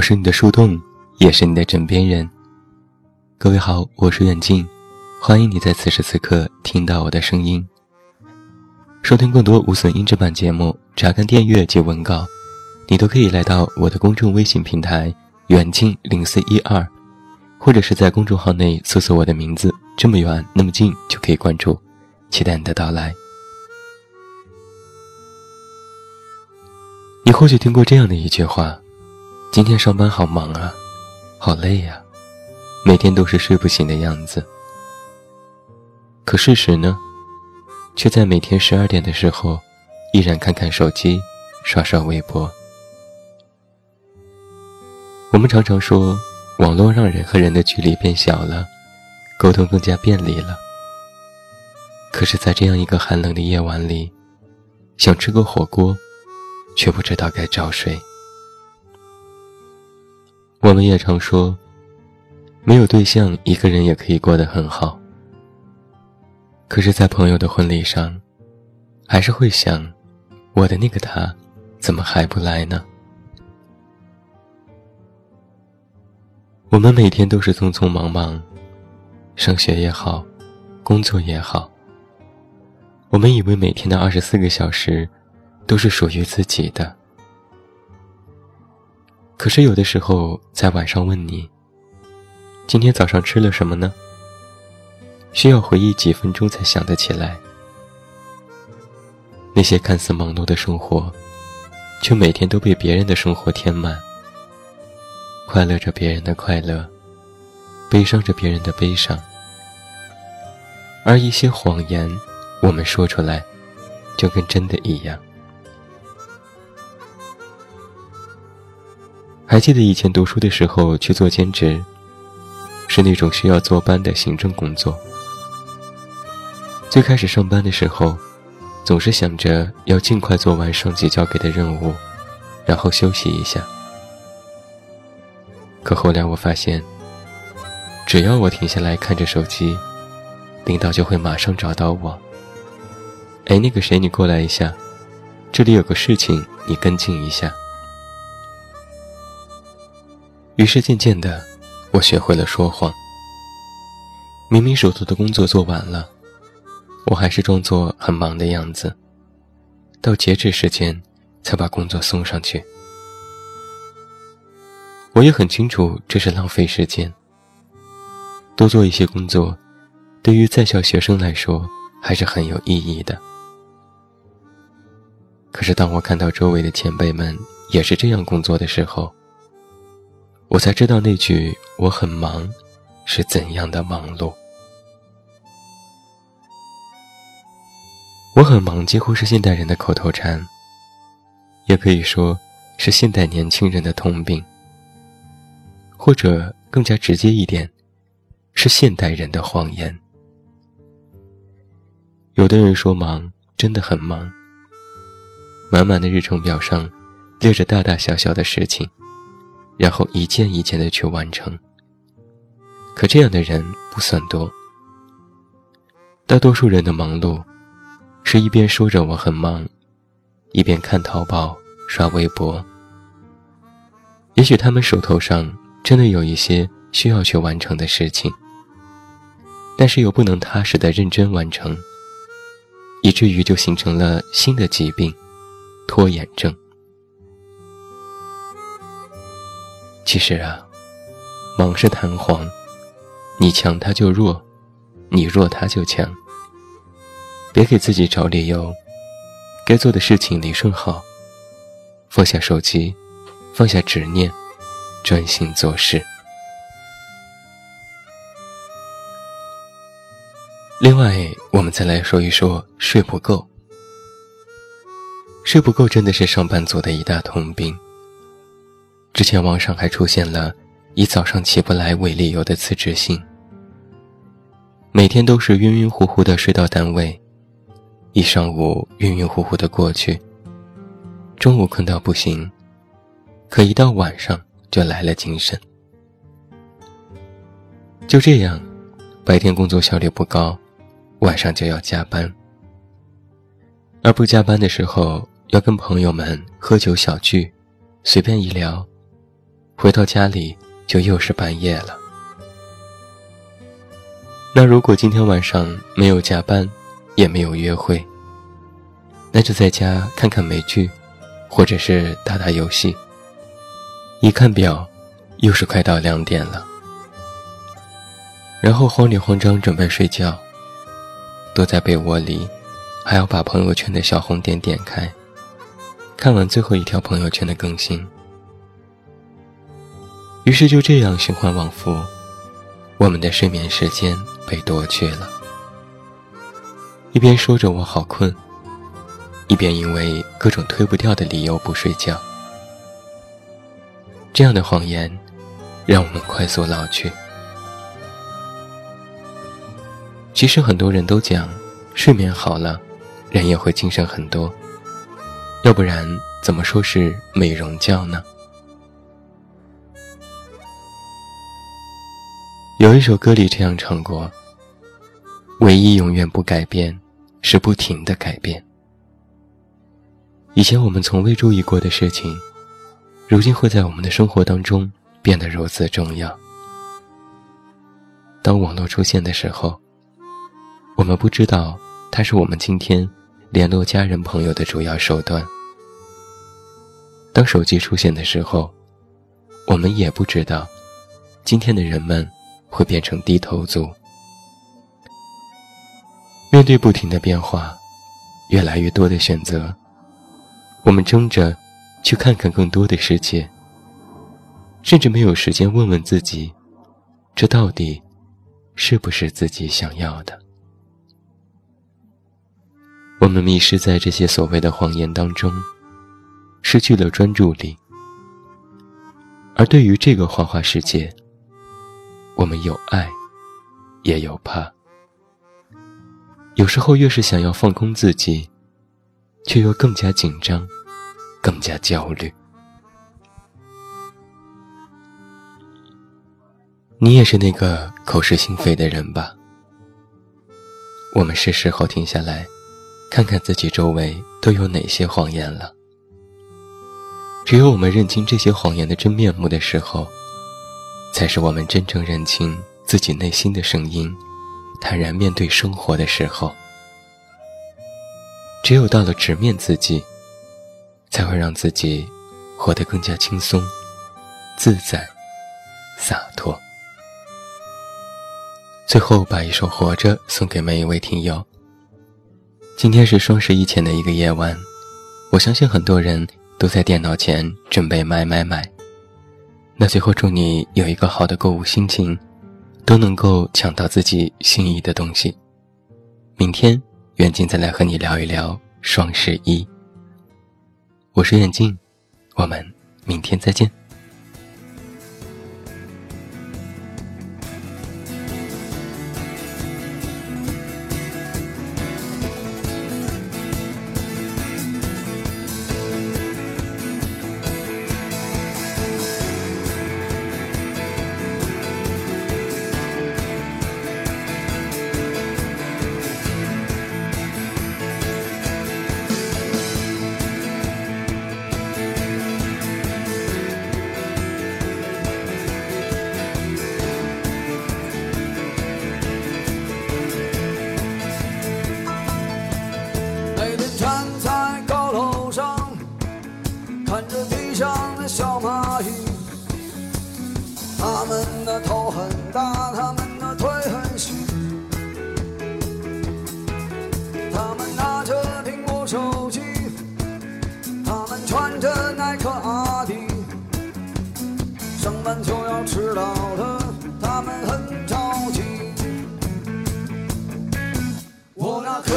我是你的树洞，也是你的枕边人。各位好，我是远近，欢迎你在此时此刻听到我的声音。收听更多无损音质版节目，查看电阅及文稿，你都可以来到我的公众微信平台远近零四一二，或者是在公众号内搜索我的名字，这么远那么近就可以关注，期待你的到来。你或许听过这样的一句话：“今天上班好忙啊，好累呀，每天都是睡不醒的样子。”可事实呢，却在每天十二点的时候，依然看看手机，刷刷微博。我们常常说，网络让人和人的距离变小了，沟通更加便利了。可是，在这样一个寒冷的夜晚里，想吃个火锅。却不知道该找谁。我们也常说，没有对象，一个人也可以过得很好。可是，在朋友的婚礼上，还是会想，我的那个他，怎么还不来呢？我们每天都是匆匆忙忙，上学也好，工作也好。我们以为每天的二十四个小时。都是属于自己的。可是有的时候，在晚上问你：“今天早上吃了什么呢？”需要回忆几分钟才想得起来。那些看似忙碌的生活，却每天都被别人的生活填满，快乐着别人的快乐，悲伤着别人的悲伤。而一些谎言，我们说出来，就跟真的一样。还记得以前读书的时候去做兼职，是那种需要坐班的行政工作。最开始上班的时候，总是想着要尽快做完上级交给的任务，然后休息一下。可后来我发现，只要我停下来看着手机，领导就会马上找到我。哎，那个谁，你过来一下，这里有个事情，你跟进一下。于是渐渐的，我学会了说谎。明明手头的工作做完了，我还是装作很忙的样子，到截止时间才把工作送上去。我也很清楚这是浪费时间。多做一些工作，对于在校学生来说还是很有意义的。可是当我看到周围的前辈们也是这样工作的时候，我才知道那句“我很忙”是怎样的忙碌。我很忙几乎是现代人的口头禅，也可以说是现代年轻人的通病，或者更加直接一点，是现代人的谎言。有的人说忙，真的很忙，满满的日程表上列着大大小小的事情。然后一件一件的去完成。可这样的人不算多。大多数人的忙碌，是一边说着我很忙，一边看淘宝、刷微博。也许他们手头上真的有一些需要去完成的事情，但是又不能踏实的认真完成，以至于就形成了新的疾病——拖延症。其实啊，忙是弹簧，你强他就弱，你弱他就强。别给自己找理由，该做的事情理顺好，放下手机，放下执念，专心做事。另外，我们再来说一说睡不够。睡不够真的是上班族的一大通病。之前网上还出现了以早上起不来为理由的辞职信，每天都是晕晕乎乎的睡到单位，一上午晕晕乎乎的过去，中午困到不行，可一到晚上就来了精神。就这样，白天工作效率不高，晚上就要加班，而不加班的时候要跟朋友们喝酒小聚，随便一聊。回到家里就又是半夜了。那如果今天晚上没有加班，也没有约会，那就在家看看美剧，或者是打打游戏。一看表，又是快到两点了，然后慌里慌张准备睡觉，躲在被窝里，还要把朋友圈的小红点点开，看完最后一条朋友圈的更新。于是就这样循环往复，我们的睡眠时间被夺去了。一边说着我好困，一边因为各种推不掉的理由不睡觉。这样的谎言，让我们快速老去。其实很多人都讲，睡眠好了，人也会精神很多。要不然怎么说是美容觉呢？有一首歌里这样唱过：“唯一永远不改变，是不停的改变。”以前我们从未注意过的事情。如今会在我们的生活当中变得如此重要。当网络出现的时候，我们不知道它是我们今天联络家人朋友的主要手段；当手机出现的时候，我们也不知道今天的人们会变成低头族。面对不停的变化，越来越多的选择，我们争着。去看看更多的世界，甚至没有时间问问自己，这到底是不是自己想要的？我们迷失在这些所谓的谎言当中，失去了专注力。而对于这个花花世界，我们有爱，也有怕。有时候越是想要放空自己，却又更加紧张。更加焦虑。你也是那个口是心非的人吧？我们是时候停下来，看看自己周围都有哪些谎言了。只有我们认清这些谎言的真面目的时候，才是我们真正认清自己内心的声音，坦然面对生活的时候。只有到了直面自己。才会让自己活得更加轻松、自在、洒脱。最后，把一首《活着》送给每一位听友。今天是双十一前的一个夜晚，我相信很多人都在电脑前准备买买买。那最后，祝你有一个好的购物心情，都能够抢到自己心仪的东西。明天，远近再来和你聊一聊双十一。我是远近，我们明天再见。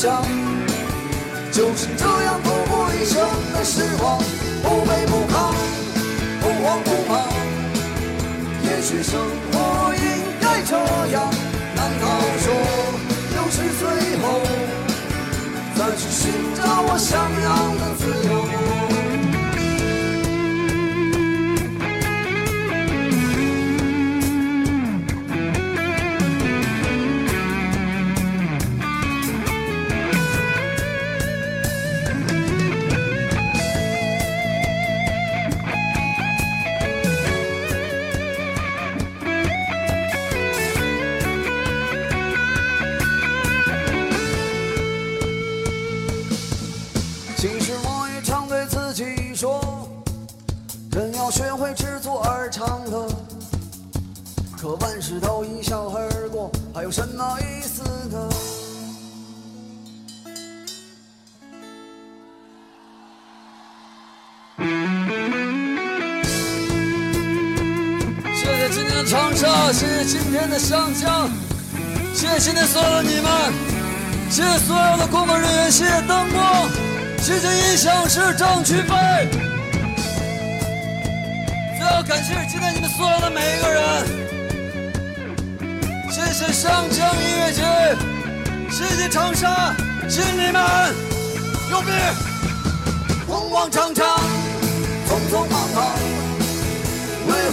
想就是这样长沙，谢谢今天的湘江，谢谢今天所有的你们。谢谢所有的工作人员，谢谢灯光，谢谢音响师张曲飞。最后感谢今天你们所有的每一个人，谢谢湘江音乐节，谢谢长沙，谢谢你们，牛逼！慌慌张张，匆匆忙忙，